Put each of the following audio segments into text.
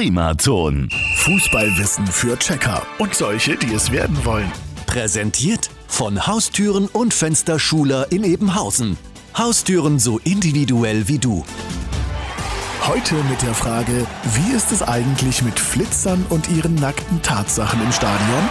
Primaton. Fußballwissen für Checker und solche, die es werden wollen. Präsentiert von Haustüren und Fensterschuler in Ebenhausen. Haustüren so individuell wie du. Heute mit der Frage, wie ist es eigentlich mit Flitzern und ihren nackten Tatsachen im Stadion?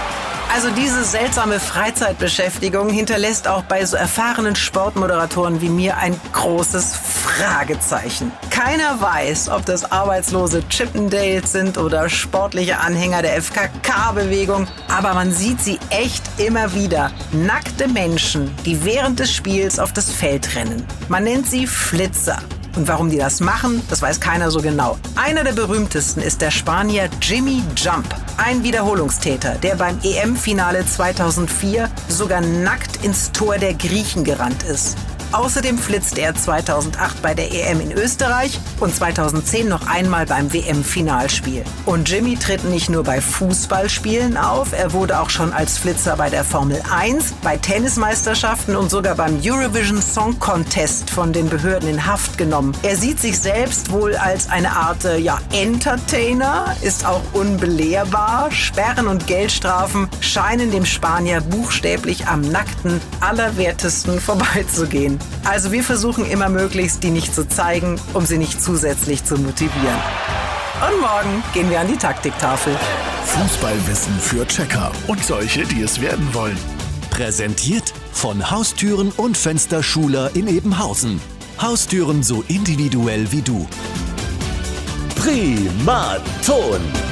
Also diese seltsame Freizeitbeschäftigung hinterlässt auch bei so erfahrenen Sportmoderatoren wie mir ein großes Fragezeichen. Keiner weiß, ob das arbeitslose Chippendales sind oder sportliche Anhänger der FKK-Bewegung, aber man sieht sie echt immer wieder. Nackte Menschen, die während des Spiels auf das Feld rennen. Man nennt sie Flitzer. Und warum die das machen, das weiß keiner so genau. Einer der berühmtesten ist der Spanier Jimmy Jump, ein Wiederholungstäter, der beim EM-Finale 2004 sogar nackt ins Tor der Griechen gerannt ist. Außerdem flitzte er 2008 bei der EM in Österreich und 2010 noch einmal beim WM-Finalspiel. Und Jimmy tritt nicht nur bei Fußballspielen auf, er wurde auch schon als Flitzer bei der Formel 1, bei Tennismeisterschaften und sogar beim Eurovision Song Contest von den Behörden in Haft genommen. Er sieht sich selbst wohl als eine Art äh, ja, Entertainer, ist auch unbelehrbar. Sperren und Geldstrafen scheinen dem Spanier buchstäblich am nackten Allerwertesten vorbeizugehen. Also wir versuchen immer möglichst, die nicht zu zeigen, um sie nicht zusätzlich zu motivieren. Und morgen gehen wir an die Taktiktafel. Fußballwissen für Checker und solche, die es werden wollen. Präsentiert von Haustüren und Fensterschuler in Ebenhausen. Haustüren so individuell wie du. Primaton.